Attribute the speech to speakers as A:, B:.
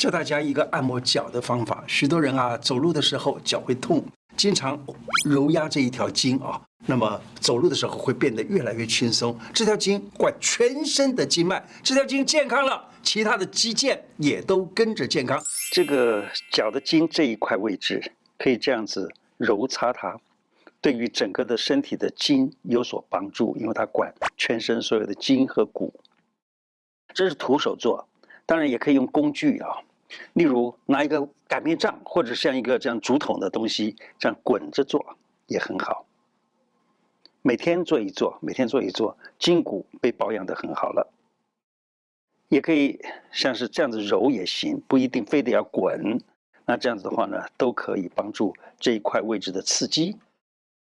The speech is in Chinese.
A: 教大家一个按摩脚的方法。许多人啊，走路的时候脚会痛，经常揉压这一条筋啊，那么走路的时候会变得越来越轻松。这条筋管全身的经脉，这条筋健康了，其他的肌腱也都跟着健康。这个脚的筋这一块位置，可以这样子揉擦它。对于整个的身体的筋有所帮助，因为它管全身所有的筋和骨。这是徒手做，当然也可以用工具啊，例如拿一个擀面杖，或者像一个这样竹筒的东西，这样滚着做也很好。每天做一做，每天做一做，筋骨被保养得很好了。也可以像是这样子揉也行，不一定非得要滚。那这样子的话呢，都可以帮助这一块位置的刺激。